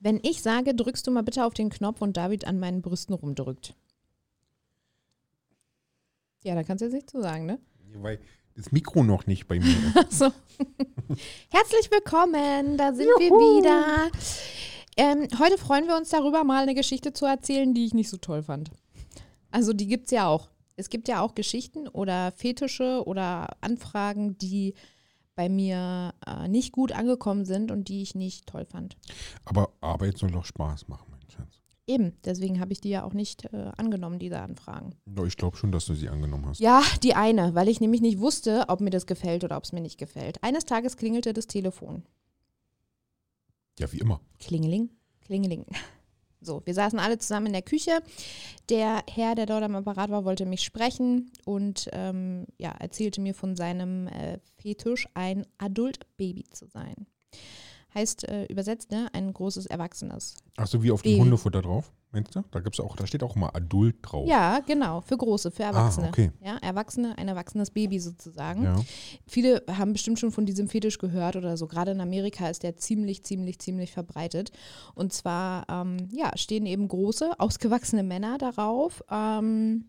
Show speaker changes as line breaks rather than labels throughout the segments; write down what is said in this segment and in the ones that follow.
Wenn ich sage, drückst du mal bitte auf den Knopf und David an meinen Brüsten rumdrückt. Ja, da kannst du jetzt nicht zu sagen, ne?
Weil das Mikro noch nicht bei mir.
so. Herzlich willkommen, da sind Juhu. wir wieder. Ähm, heute freuen wir uns darüber, mal eine Geschichte zu erzählen, die ich nicht so toll fand. Also die gibt es ja auch. Es gibt ja auch Geschichten oder Fetische oder Anfragen, die bei mir äh, nicht gut angekommen sind und die ich nicht toll fand.
Aber Arbeit soll doch Spaß machen, mein Schatz.
Eben, deswegen habe ich die ja auch nicht äh, angenommen, diese Anfragen.
Ich glaube schon, dass du sie angenommen hast.
Ja, die eine, weil ich nämlich nicht wusste, ob mir das gefällt oder ob es mir nicht gefällt. Eines Tages klingelte das Telefon.
Ja, wie immer.
Klingeling, klingeling. So, wir saßen alle zusammen in der Küche. Der Herr, der dort am Apparat war, wollte mich sprechen und ähm, ja, erzählte mir von seinem äh, Fetisch, ein Adult-Baby zu sein. Heißt äh, übersetzt, ne, ein großes Erwachsenes.
Ach so, wie auf dem Hundefutter drauf? Meinst du? Da gibt's auch, da steht auch mal Adult drauf.
Ja, genau, für große, für Erwachsene.
Ah, okay.
Ja, Erwachsene, ein erwachsenes Baby sozusagen.
Ja.
Viele haben bestimmt schon von diesem Fetisch gehört oder so. Gerade in Amerika ist der ziemlich, ziemlich, ziemlich verbreitet. Und zwar, ähm, ja, stehen eben große, ausgewachsene Männer darauf, ähm,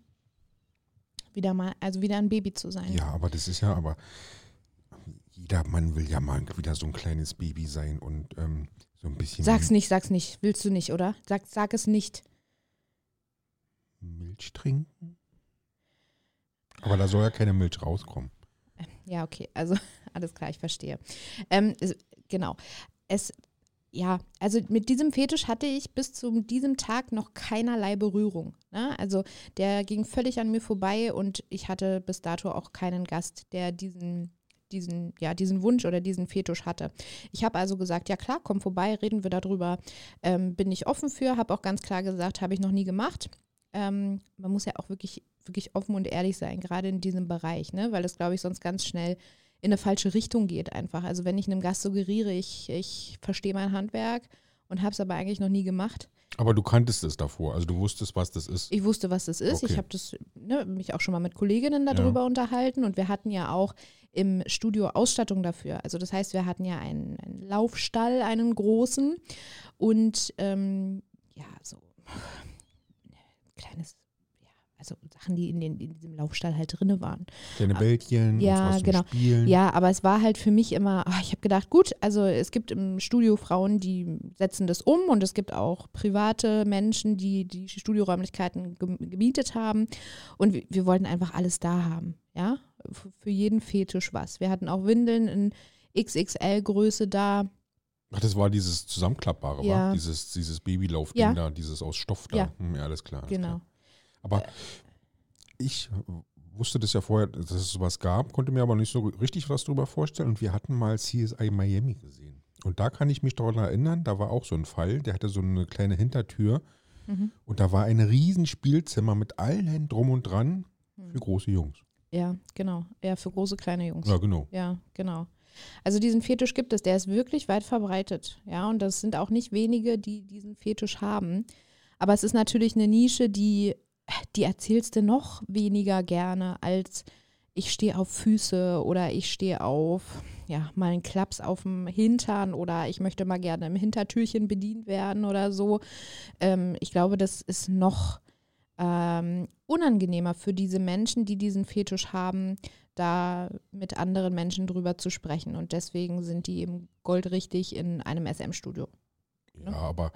wieder mal, also wieder ein Baby zu sein.
Ja, aber das ist ja, aber jeder Mann will ja mal wieder so ein kleines Baby sein und ähm, so ein bisschen.
Sag's nicht, sag's nicht. Willst du nicht, oder? Sag, sag es nicht.
Milch trinken? Aber da soll ja keine Milch rauskommen.
Ja, okay. Also alles klar, ich verstehe. Ähm, genau. Es, ja, also mit diesem Fetisch hatte ich bis zu diesem Tag noch keinerlei Berührung. Ne? Also der ging völlig an mir vorbei und ich hatte bis dato auch keinen Gast, der diesen diesen, ja, diesen Wunsch oder diesen Fetisch hatte. Ich habe also gesagt, ja klar, komm vorbei, reden wir darüber. Ähm, bin ich offen für, habe auch ganz klar gesagt, habe ich noch nie gemacht. Ähm, man muss ja auch wirklich, wirklich offen und ehrlich sein, gerade in diesem Bereich, ne? weil es, glaube ich, sonst ganz schnell in eine falsche Richtung geht einfach. Also wenn ich einem Gast suggeriere, ich, ich verstehe mein Handwerk und habe es aber eigentlich noch nie gemacht.
Aber du kanntest es davor, also du wusstest, was das ist.
Ich wusste, was das ist.
Okay.
Ich habe das ne, mich auch schon mal mit Kolleginnen darüber
Ja.
unterhalten und wir hatten ja auch im Studio Ausstattung dafür. Also das heißt, wir hatten ja einen, einen Laufstall, einen großen und ähm, ja, so kleines, ja, also Sachen, die in, den, in diesem Laufstall halt drinne waren.
Deine Bällchen,
ja, genau.
Spielen.
Ja, aber es war halt für mich immer, ah, ich habe gedacht, gut, also es gibt im Studio Frauen, die setzen das um und es gibt auch private Menschen, die die Studioräumlichkeiten gem- gemietet haben und wir, wir wollten einfach alles da haben, ja, für jeden Fetisch was. Wir hatten auch Windeln in XXL-Größe da.
Ach, das war dieses zusammenklappbare,
Ja.
war? Dieses, dieses Babylaufding
Ja.
da, dieses aus Stoff da.
Ja.
Hm, ja alles klar. Alles
Genau.
Klar. Aber ich wusste das ja vorher, dass es sowas gab, konnte mir aber nicht so richtig was darüber vorstellen. Und wir hatten mal CSI Miami gesehen. Und da kann ich mich daran erinnern, da war auch so ein Fall, der hatte so eine kleine Hintertür.
Mhm.
Und da war ein riesen Spielzimmer mit allen drum und dran für große Jungs.
Ja, genau. Ja, für große, kleine Jungs.
Ja, genau.
Ja, genau. Also diesen Fetisch gibt es, der ist wirklich weit verbreitet. Ja, und das sind auch nicht wenige, die diesen Fetisch haben. Aber es ist natürlich eine Nische, die, die erzählst du noch weniger gerne als ich stehe auf Füße oder ich stehe auf, ja, mal einen Klaps auf dem Hintern oder ich möchte mal gerne im Hintertürchen bedient werden oder so. Ähm, ich glaube, das ist noch ähm, unangenehmer für diese Menschen, die diesen Fetisch haben, da mit anderen Menschen drüber zu sprechen. Und deswegen sind die eben goldrichtig in einem SM-Studio.
Ja, aber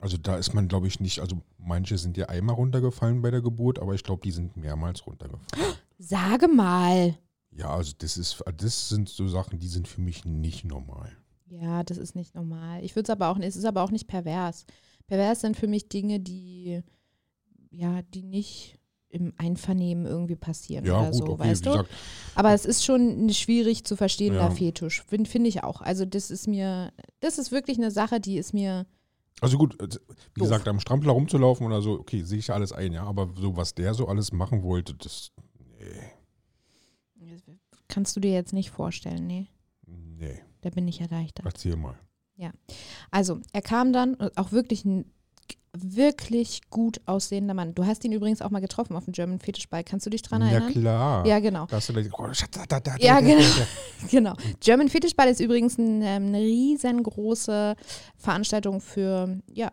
also da ist man, glaube ich, nicht, also manche sind ja einmal runtergefallen bei der Geburt, aber ich glaube, die sind mehrmals runtergefallen.
Sage mal.
Ja, also das ist, das sind so Sachen, die sind für mich nicht normal.
Ja, das ist nicht normal. Ich würde es aber auch, es ist aber auch nicht pervers. Pervers sind für mich Dinge, die, ja, die nicht im Einvernehmen irgendwie passieren
Ja,
oder
gut,
so,
okay,
weißt du?
gesagt,
Aber es ist schon schwierig zu verstehender
Ja.
Fetisch, finde find ich auch. Also das ist mir, das ist wirklich eine Sache, die ist mir,
also gut, äh, wie
Doof.
gesagt, am Strampler rumzulaufen oder so, okay, sehe ich alles ein, ja, aber so, was der so alles machen wollte, das, nee,
kannst du dir jetzt nicht vorstellen, nee.
nee,
Da bin ich erleichtert.
erzähl mal.
Also, er kam dann, äh, auch wirklich ein wirklich gut aussehender Mann. Du hast ihn übrigens auch mal getroffen auf dem German Fetish Ball. Kannst du dich dran
Ja,
erinnern?
klar.
Ja, genau.
Da hast du gleich, oh, da, da, da,
Ja, genau. Genau. German Fetish Ball ist übrigens ein, ähm, eine riesengroße Veranstaltung für ja,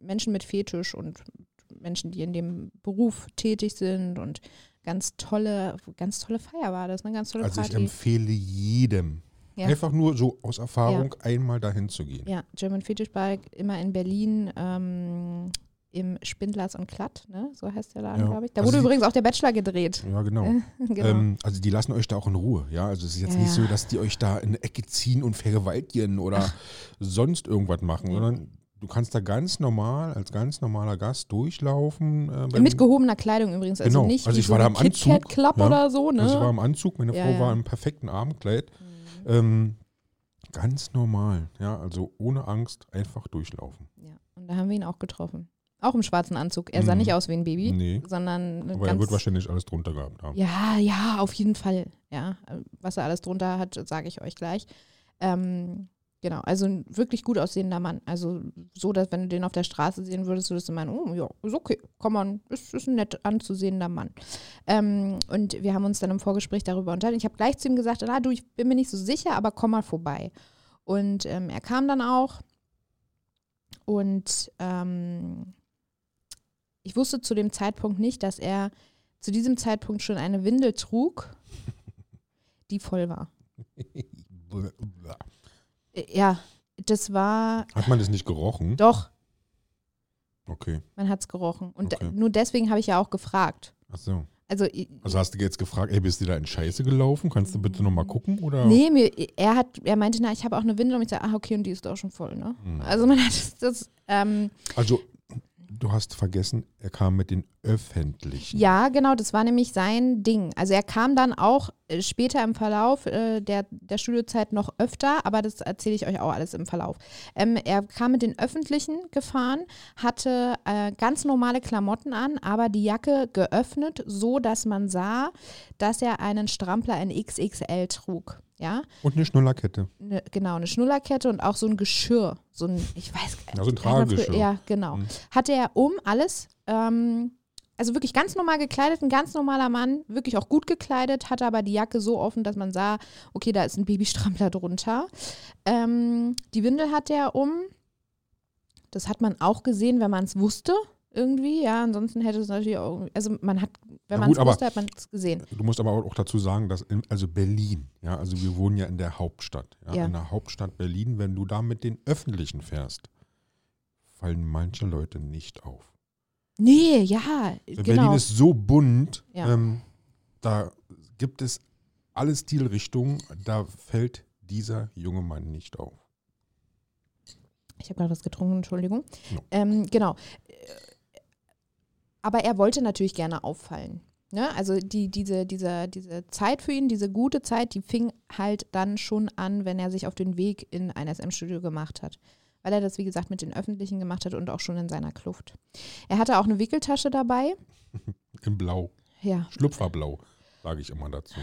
Menschen mit Fetisch und Menschen, die in dem Beruf tätig sind und ganz tolle, ganz tolle Feier war das, eine ganz tolle
Also ich
Party.
empfehle jedem,
Ja.
einfach nur so aus Erfahrung einmal dahin zu gehen.
Ja, German Fetish Ball immer in Berlin ähm, im Spindlers und Klatt, ne? So heißt der Laden,
Ja.
glaube ich. Da
Also
wurde übrigens auch der Bachelor gedreht.
Ja, genau.
genau.
Ähm, also die lassen euch da auch in Ruhe, ja. Also es ist jetzt
Ja,
nicht so,
ja.
dass die euch da in eine Ecke ziehen und vergewaltigen oder sonst irgendwas machen,
Ja.
sondern du kannst da ganz normal, als ganz normaler Gast durchlaufen. Äh,
Mit gehobener Kleidung übrigens. Also
Genau.
nicht
Also ich
so
war da im Anzug,
Club
ja.
oder so, ne?
also ich war im Anzug, meine
Ja,
Frau
ja.
war im perfekten Abendkleid.
Mhm.
Ähm, ganz normal, ja, also ohne Angst einfach durchlaufen.
Ja, und da haben wir ihn auch getroffen. Auch im schwarzen Anzug. Er sah
Mhm.
nicht aus wie ein Baby,
Nee,
sondern
aber er wird wahrscheinlich alles drunter gehabt haben.
Ja, ja, auf jeden Fall. Ja, was er alles drunter hat, sage ich euch gleich. Ähm, genau, also ein wirklich gut aussehender Mann. Also so, dass wenn du den auf der Straße sehen würdest, würdest du meinen, oh ja, ist okay, komm on, ist, ist ein nett anzusehender Mann. Ähm, und wir haben uns dann im Vorgespräch darüber unterhalten. Ich habe gleich zu ihm gesagt, ah, du, ich bin mir nicht so sicher, aber komm mal vorbei. Und ähm, er kam dann auch und ähm, ich wusste zu dem Zeitpunkt nicht, dass er zu diesem Zeitpunkt schon eine Windel trug, die voll war. Ja, das war
Hat man das nicht gerochen?
doch,
Okay,
man hat es gerochen. Und
Okay.
nur deswegen habe ich ja auch gefragt.
ach so.
Also,
Also hast du jetzt gefragt, ey, bist du da in Scheiße gelaufen? Kannst du bitte nochmal gucken? Oder?
nee, mir, er hat, er meinte, na, ich habe auch eine Windel und ich sage, ah, okay, und die ist auch schon voll, ne?
Hm.
Also man hat das, das ähm,
Also, du hast vergessen, er kam mit den öffentlichen.
Ja, genau, das war nämlich sein Ding. Also er kam dann auch später im Verlauf äh, der, der Studiozeit noch öfter, aber das erzähle ich euch auch alles im Verlauf. Ähm, er kam mit den Öffentlichen gefahren, hatte äh, ganz normale Klamotten an, aber die Jacke geöffnet, so dass man sah, dass er einen Strampler in XXL trug. Ja,
Und eine Schnullerkette.
ne, genau, eine Schnullerkette und auch so ein Geschirr. So ein, ich weiß
Ja, so ein Tragegeschirr.
Ja, genau.
Mhm.
Hatte er um alles, ähm, also wirklich ganz normal gekleidet, ein ganz normaler Mann, wirklich auch gut gekleidet, hatte aber die Jacke so offen, dass man sah, okay, da ist ein Babystrampler drunter. Ähm, die Windel hatte er um. Das hat man auch gesehen, wenn man es wusste, irgendwie. Ja, ansonsten hätte es natürlich auch, also man hat, wenn man es wusste, hat man es gesehen.
Du musst aber auch dazu sagen, dass in, also Berlin, ja, also wir wohnen ja in der Hauptstadt. Ja,
Ja.
In der Hauptstadt Berlin, wenn du da mit den Öffentlichen fährst, fallen manche Leute nicht auf.
Nee, ja,
Berlin
genau.
ist so bunt,
Ja.
ähm, da gibt es alle Stilrichtungen, da fällt dieser junge Mann nicht auf.
Ich habe gerade was getrunken, Entschuldigung.
Ja.
Ähm, genau. Aber er wollte natürlich gerne auffallen. Ne? Also die, diese, diese, diese Zeit für ihn, diese gute Zeit, die fing halt dann schon an, wenn er sich auf den Weg in ein SM-Studio gemacht hat. Weil er das, wie gesagt, mit den Öffentlichen gemacht hat und auch schon in seiner Kluft. Er hatte auch eine Wickeltasche dabei.
In Blau,
Ja.
Schlüpferblau, sage ich immer dazu.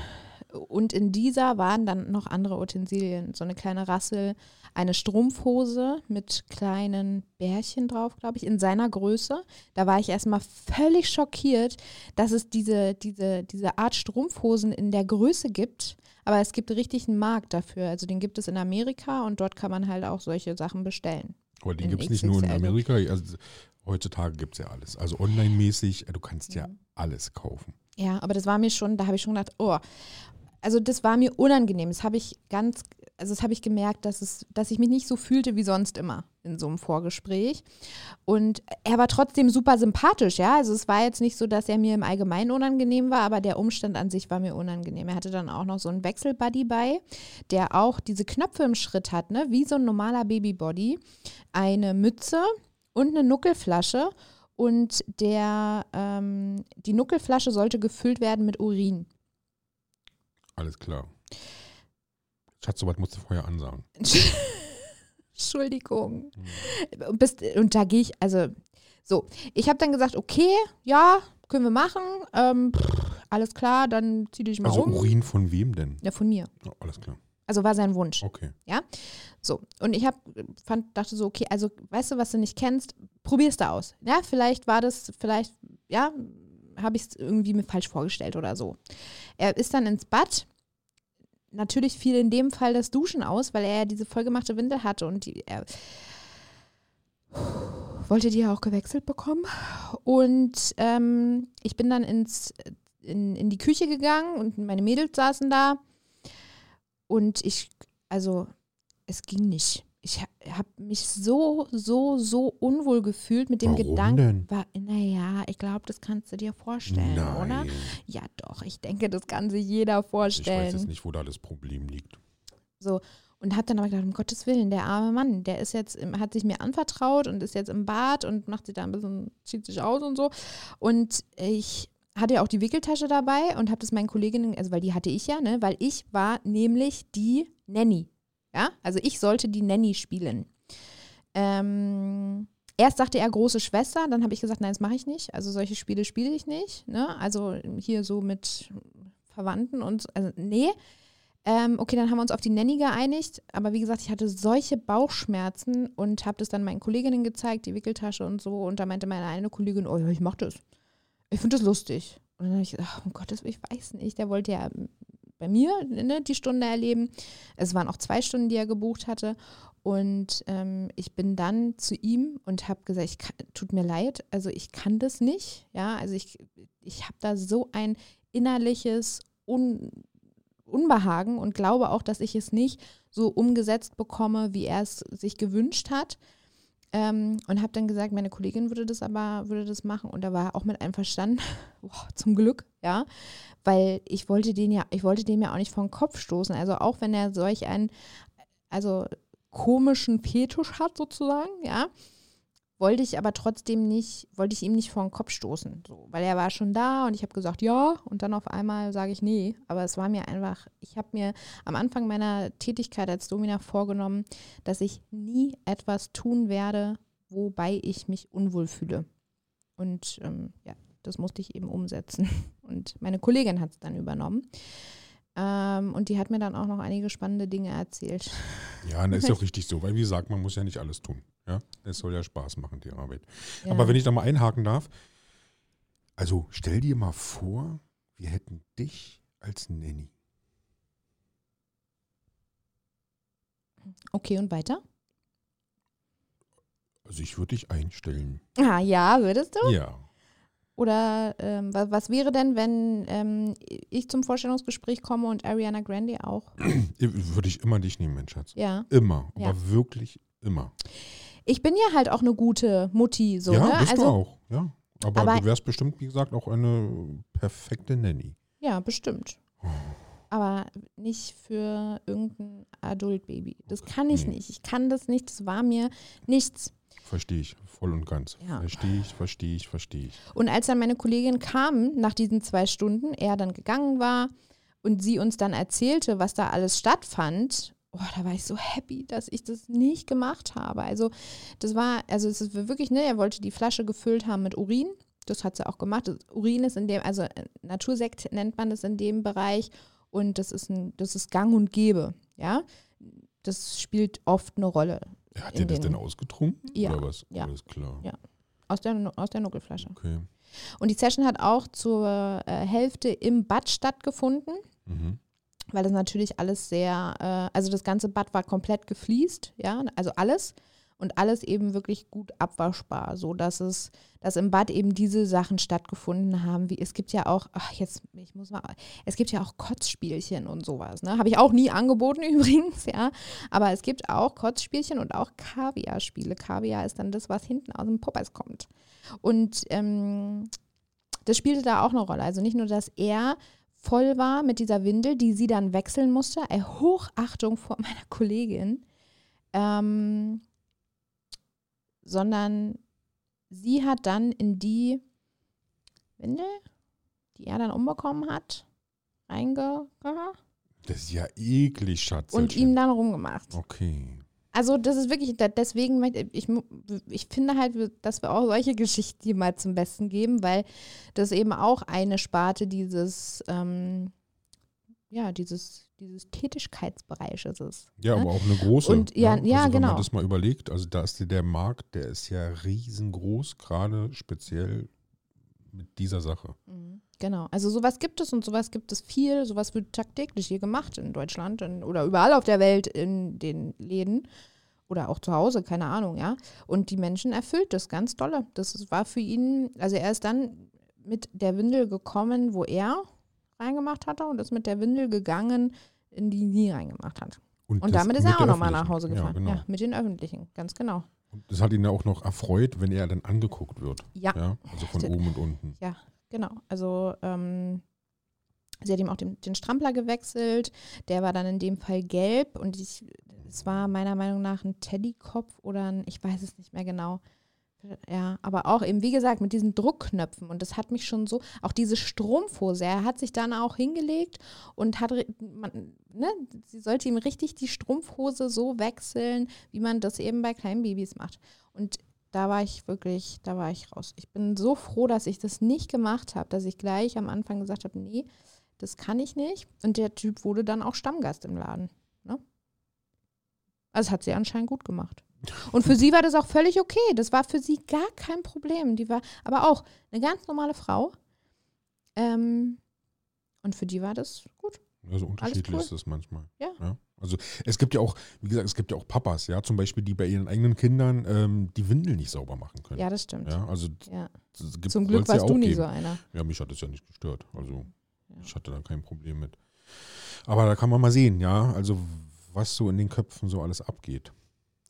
Und in dieser waren dann noch andere Utensilien. So eine kleine Rassel, eine Strumpfhose mit kleinen Bärchen drauf, glaube ich, in seiner Größe. Da war ich erstmal völlig schockiert, dass es diese, diese, diese Art Strumpfhosen in der Größe gibt. Aber es gibt richtig einen Markt dafür. Also den gibt es in Amerika und dort kann man halt auch solche Sachen bestellen.
Aber den gibt es nicht nur in. Amerika, also heutzutage gibt es ja alles. Also online-mäßig, äh, du kannst ja
Mhm.
alles kaufen.
Ja, aber das war mir schon, da habe ich schon gedacht, oh, also das war mir unangenehm. Das habe ich ganz, also das habe ich gemerkt, dass es, dass ich mich nicht so fühlte wie sonst immer in so einem Vorgespräch. Und er war trotzdem super sympathisch, ja. Also es war jetzt nicht so, dass er mir im Allgemeinen unangenehm war, aber der Umstand an sich war mir unangenehm. Er hatte dann auch noch so einen Wechselbuddy bei, der auch diese Knöpfe im Schritt hat, ne, wie so ein normaler Babybody, eine Mütze und eine Nuckelflasche. Und der, ähm, die Nuckelflasche sollte gefüllt werden mit Urin.
Alles klar. Schatz, sowas musst du vorher ansagen.
Entschuldigung. Und, bis, und da gehe ich, also so, ich habe dann gesagt, okay, ja, können wir machen. Ähm, alles klar, dann zieh dich mal
Also
um.
Urin von wem denn?
Ja, von mir.
Ja, alles klar.
Also war sein Wunsch.
Okay.
So, und ich hab, fand, dachte so, okay, also weißt du, was du nicht kennst, probier's da aus. Ja, vielleicht war das, vielleicht, ja, habe ich es irgendwie mir falsch vorgestellt oder so. Er ist dann ins Bad. Natürlich fiel in dem Fall das Duschen aus, weil er ja diese vollgemachte Windel hatte und die, er wollte die ja auch gewechselt bekommen. Und ähm, ich bin dann ins, in, in die Küche gegangen und meine Mädels saßen da. Und ich, also, es ging nicht. Ich habe mich so, so, so unwohl gefühlt mit dem
Warum
Gedanken. War, naja, ich glaube, das kannst du dir vorstellen, oder?
Nein.
Ja, doch, ich denke, das kann sich jeder
Ich weiß
vorstellen.
jetzt nicht, wo da das Problem liegt.
So. Und habe dann aber gedacht, um Gottes Willen, der arme Mann, der ist jetzt, hat sich mir anvertraut und ist jetzt im Bad und macht sich da ein bisschen, zieht sich aus und so. Und ich hatte ja auch die Wickeltasche dabei und habe das meinen Kolleginnen, also weil die hatte ich ja, ne, weil ich war nämlich die Nanny. Ja, also ich sollte die Nanny spielen. Ähm, erst sagte er große Schwester, dann habe ich gesagt, nein, das mache ich nicht. Also solche Spiele spiele ich nicht. Ne? Also hier so mit Verwandten und so. also nee. Ähm, okay, dann haben wir uns auf die Nanny geeinigt. Aber wie gesagt, ich hatte solche Bauchschmerzen und habe das dann meinen Kolleginnen gezeigt, die Wickeltasche und so. Und da meinte meine eine Kollegin, oh ja, ich mach das. Ich finde das lustig. Und dann habe ich gesagt, Gottes Willen, ich weiß nicht. Der wollte ja bei mir ne, die Stunde erleben. Es waren auch zwei Stunden, die er gebucht hatte. Und ähm, ich bin dann zu ihm und habe gesagt, ich kann, tut mir leid, also ich kann das nicht. Ja, also ich, ich habe da so ein innerliches Un Unbehagen und glaube auch, dass ich es nicht so umgesetzt bekomme, wie er es sich gewünscht hat. Ähm, und habe dann gesagt, meine Kollegin würde das aber, würde das machen und da war er auch mit einverstanden. Boah, zum Glück, ja. Weil ich wollte den ja, ich wollte dem ja auch nicht den Kopf stoßen. Also auch wenn er solch einen, also komischen Fetisch hat, sozusagen, ja, wollte ich aber trotzdem nicht, wollte ich ihm nicht vor den Kopf stoßen. So, weil er war schon da und ich habe gesagt, ja, und dann auf einmal sage ich nee. Aber es war mir einfach, ich habe mir am Anfang meiner Tätigkeit als Domina vorgenommen, dass ich nie etwas tun werde, wobei ich mich unwohl fühle. Und ähm, ja, das musste ich eben umsetzen. Und meine Kollegin hat es dann übernommen. Ähm, und die hat mir dann auch noch einige spannende Dinge erzählt.
Ja, das ist ja auch richtig so, weil wie gesagt, man muss ja nicht alles tun. Ja, es soll ja Spaß machen, die Arbeit.
Ja.
Aber wenn ich da mal einhaken darf, also stell dir mal vor, wir hätten dich als Nanny.
Okay, und weiter?
Also ich würde dich einstellen.
Ah, ja, würdest du?
Ja.
Oder ähm, was, was wäre denn, wenn ähm, ich zum Vorstellungsgespräch komme und Ariana Grande auch?
Würde ich immer dich nehmen, mein Schatz.
Ja.
Immer,
Ja.
aber wirklich immer.
Ich bin ja halt auch eine gute Mutti, so,
ja,
ne?
bist
also,
du auch. Ja. Aber,
Aber-
du wärst bestimmt, wie gesagt, auch eine perfekte Nanny.
Ja, bestimmt. Aber nicht für irgendein Adult-Baby. Das kann ich
Nee.
nicht. Ich kann das nicht. Das war mir nichts.
Verstehe ich, voll und ganz.
Ja.
Verstehe ich, verstehe ich, verstehe ich.
Und als dann meine Kollegin kam, nach diesen zwei Stunden, er dann gegangen war und sie uns dann erzählte, was da alles stattfand, oh, da war ich so happy, dass ich das nicht gemacht habe. Also das war, also es ist wirklich, ne, er wollte die Flasche gefüllt haben mit Urin. Das hat sie auch gemacht. Das Urin ist in dem, also äh, Natursekt nennt man das in dem Bereich und das ist ein, das ist Gang und Gäbe, ja. Das spielt oft eine Rolle
Hat der das
den-
denn ausgetrunken?
Ja,
Oder was?
ja.
Alles klar.
Ja. aus der, aus der Nuckelflasche.
Okay.
Und die Session hat auch zur äh, Hälfte im Bad stattgefunden,
Mhm.
weil das natürlich alles sehr, äh, also das ganze Bad war komplett gefliest, ja, also alles und alles eben wirklich gut abwaschbar, so dass es, dass im Bad eben diese Sachen stattgefunden haben, wie es gibt ja auch, ach jetzt, ich muss mal, es gibt ja auch Kotzspielchen und sowas, ne, habe ich auch nie angeboten übrigens, ja, aber es gibt auch Kotzspielchen und auch Kaviar-Spiele. Kaviar ist dann das, was hinten aus dem Poppers kommt. Und ähm, das spielte da auch eine Rolle. Also nicht nur, dass er voll war mit dieser Windel, die sie dann wechseln musste. Ey, Hochachtung vor meiner Kollegin. Ähm, sondern sie hat dann in die Windel, die er dann umbekommen hat, reinge
Das ist ja eklig, Schatz.
und ihm dann rumgemacht.
Okay.
Also das ist wirklich, deswegen, möchte ich, ich finde halt, dass wir auch solche Geschichten hier mal zum Besten geben, weil das eben auch eine Sparte dieses, ähm, ja, dieses, dieses Tätigkeitsbereich ist es.
Ja,
ne?
aber auch eine große.
Und ja,
ne?
ja,
also, wenn
genau.
man das mal überlegt, also da ist der Markt, der ist ja riesengroß, gerade speziell mit dieser Sache.
Mhm. Genau, also sowas gibt es und sowas gibt es viel, sowas wird tagtäglich hier gemacht in Deutschland in, oder überall auf der Welt in den Läden oder auch zu Hause, keine Ahnung, ja. Und die Menschen erfüllt das ganz dolle. Das war für ihn, also er ist dann mit der Windel gekommen, wo er reingemacht hatte und ist mit der Windel gegangen, in die sie reingemacht hat. Und
das
damit ist er auch nochmal nach. Hause gefahren.
Ja, genau.
Ja, mit den öffentlichen, ganz genau.
Und das hat ihn ja auch noch erfreut, wenn er dann angeguckt wird.
Ja,
Ja, also von oben und unten.
Genau, also ähm, sie hat ihm auch den, den Strampler gewechselt. Der war dann in dem Fall gelb und ich, es war meiner Meinung nach ein Teddykopf oder ein, ich weiß es nicht mehr genau. Ja, aber auch eben, wie gesagt, mit diesen Druckknöpfen und das hat mich schon so, auch diese Strumpfhose, er hat sich dann auch hingelegt und hat, man, ne, sie sollte ihm richtig die Strumpfhose so wechseln, wie man das eben bei kleinen Babys macht. Und da war ich wirklich, da war ich raus. Ich bin so froh, dass ich das nicht gemacht habe, dass ich gleich am Anfang gesagt habe, nee, das kann ich nicht. Und der Typ wurde dann auch Stammgast im Laden. Ne? Also hat sie anscheinend gut gemacht. Und für sie war das auch völlig okay. Das war für sie gar kein Problem. Die war aber auch eine ganz normale Frau. Ähm, und für die war das gut.
Also unterschiedlich
cool.
ist das manchmal.
Ja.
Also es gibt ja auch, wie gesagt, es gibt ja auch Papas, ja, zum Beispiel, die bei ihren eigenen Kindern ähm, die Windel nicht sauber machen können.
Ja, das stimmt.
Ja, also
Ja.
gibt,
Zum Glück
soll's ja
warst du nie
geben.
so einer.
Ja, mich hat das ja nicht gestört. Also
Ja.
ich hatte da kein Problem mit. Aber da kann man mal sehen, ja, also was so in den Köpfen so alles abgeht.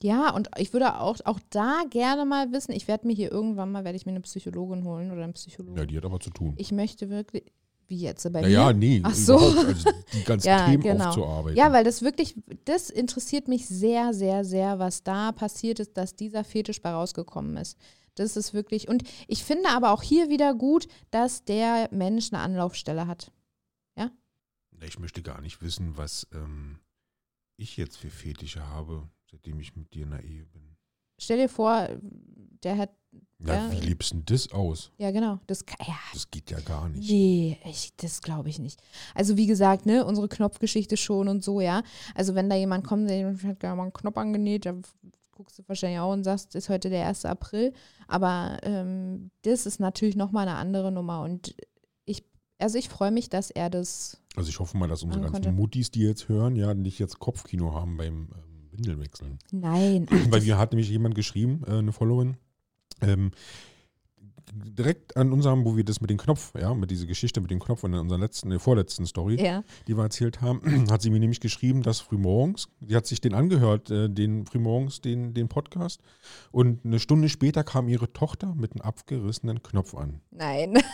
Ja, und ich würde auch, auch da gerne mal wissen, ich werde mir hier irgendwann mal, werde ich mir eine Psychologin holen oder einen Psychologen.
Ja, die hat aber zu tun.
ich möchte wirklich, wie jetzt bei
Naja,
mir?
nee,
Ach so.
also die ganzen
Ja,
Themen
genau.
aufzuarbeiten.
Ja, weil das wirklich, das interessiert mich sehr, sehr, sehr, was da passiert ist, dass dieser Fetisch bei rausgekommen ist. Das ist wirklich, und ich finde aber auch hier wieder gut, dass der Mensch eine Anlaufstelle hat.
Ich möchte gar nicht wissen, was ähm, ich jetzt für Fetische habe, seitdem ich mit dir in der Ehe bin.
Stell dir vor, der hat,
Ja,
Ja.
wie lebst denn das aus?
ja genau, das, kann- ja,
Das geht ja gar nicht.
Nee, ich, das glaube ich nicht. Also wie gesagt, ne, unsere Knopfgeschichte schon und so, ja. Also wenn da jemand kommt, der hat gerne mal einen Knopf angenäht, dann guckst du wahrscheinlich auch und sagst, ist heute der 1. April. Aber ähm, das ist natürlich nochmal eine andere Nummer. Und ich, also ich freue mich, dass er das,
Also ich hoffe mal, dass unsere ganzen
konnte-
Muttis, die jetzt hören, ja, nicht jetzt Kopfkino haben beim ähm, Windelwechseln.
nein. ach,
Weil wir hat nämlich jemand geschrieben, äh, eine Followerin, ähm, direkt an unserem, wo wir das mit dem Knopf, ja, mit dieser Geschichte mit dem Knopf in unserer letzten, der vorletzten Story,
ja,
die wir erzählt haben, hat sie mir nämlich geschrieben, dass frühmorgens, die hat sich den angehört, äh, den frühmorgens, den, den Podcast, und eine Stunde später kam ihre Tochter mit einem abgerissenen Knopf an.
nein.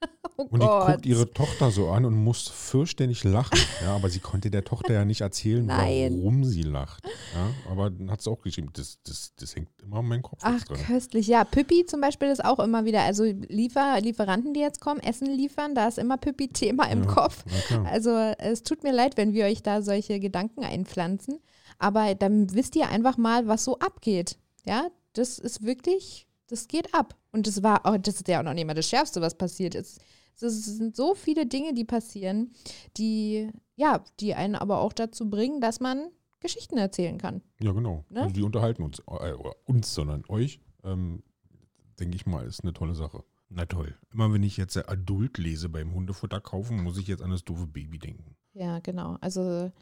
oh
Und die
Gott.
guckt ihre Tochter so an und muss fürchterlich lachen. Ja, aber sie konnte der Tochter ja nicht erzählen,
Nein.
warum sie lacht. Ja, aber dann hat sie auch geschrieben, das, das, das hängt immer in meinem Kopf
Ach,
drin.
köstlich. Ja, Püppi zum Beispiel ist auch immer wieder, also Liefer, Lieferanten, die jetzt kommen, Essen liefern, da ist immer Püppi-Thema im
Ja,
Kopf. Also es tut mir leid, wenn wir euch da solche Gedanken einpflanzen, aber dann wisst ihr einfach mal, was so abgeht. Ja, das ist wirklich, das geht ab. Und das war, oh, das ist ja auch noch nicht mal das Schärfste, was passiert ist. Es sind so viele Dinge, die passieren, die, ja, die einen aber auch dazu bringen, dass man Geschichten erzählen kann.
Ja, genau.
Ne?
Also die unterhalten uns, äh, uns, sondern euch, ähm, denke ich mal, ist eine tolle Sache. Na toll. Immer wenn ich jetzt Adult lese beim Hundefutter kaufen, muss ich jetzt an das doofe Baby denken.
Ja, genau. Also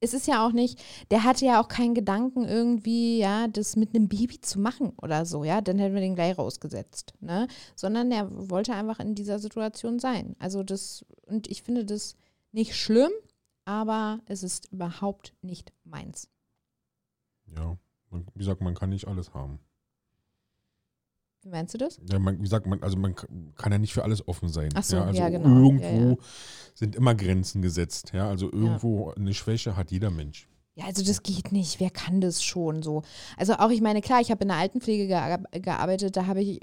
es ist ja auch nicht, der hatte ja auch keinen Gedanken irgendwie, ja, das mit einem Baby zu machen oder so, ja, dann hätten wir den gleich rausgesetzt, ne? Sondern er wollte einfach in dieser Situation sein. Also das, und ich finde das nicht schlimm, aber es ist überhaupt nicht meins.
Ja, wie gesagt, man kann nicht alles haben.
Wie meinst du das?
Ja, man, wie sagt man, also man kann ja nicht für alles offen sein.
Ach so,
ja, also
ja, genau.
irgendwo
Ja,
sind immer Grenzen gesetzt. Ja, also irgendwo eine Schwäche hat jeder Mensch.
Ja, also das geht nicht. Wer kann das schon so? Also auch, ich meine, klar, ich habe in der Altenpflege gear- gearbeitet, da habe ich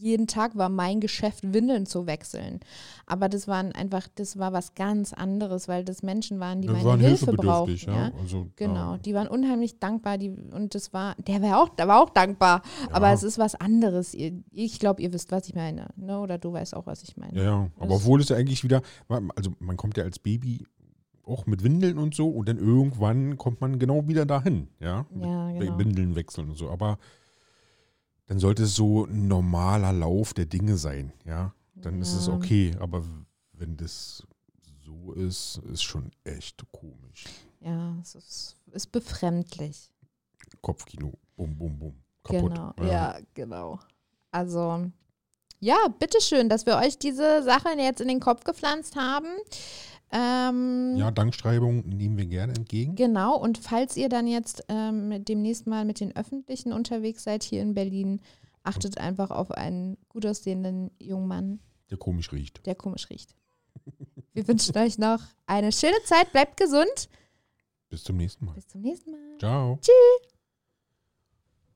jeden Tag war mein Geschäft, Windeln zu wechseln. Aber das waren einfach, das war was ganz anderes, weil das Menschen waren, die meine
waren
Hilfe brauchten. Ja?
ja. Also,
Genau,
ja.
die waren unheimlich dankbar, die, und das war, der war auch, der war auch dankbar, aber
Ja.
es ist was anderes. Ich glaube, ihr wisst, was ich meine, ne? oder du weißt auch, was ich meine.
Ja. Aber
Das-
obwohl es ja eigentlich wieder, also man kommt ja als Baby auch mit Windeln und so und dann irgendwann kommt man genau wieder dahin, ja.
Ja, genau.
Windeln wechseln und so. Aber dann sollte es so ein normaler Lauf der Dinge sein, ja. Dann ist es
Ja.
okay. Aber wenn das so ist, ist schon echt komisch.
Ja, es ist, ist befremdlich.
Kopfkino. Bum, bum, bum. Kaputt.
Genau, ja. genau. Also, ja, bitteschön, dass wir euch diese Sachen jetzt in den Kopf gepflanzt haben. Ähm,
Ja, Dankschreibung nehmen wir gerne entgegen.
Genau, und falls ihr dann jetzt ähm, demnächst mal mit den Öffentlichen unterwegs seid hier in Berlin, achtet einfach auf einen gut aussehenden jungen Mann,
Der komisch riecht.
der komisch riecht. Wir wünschen euch noch eine schöne Zeit, bleibt gesund.
Bis zum nächsten Mal.
Bis zum nächsten Mal.
Ciao.
Tschüss.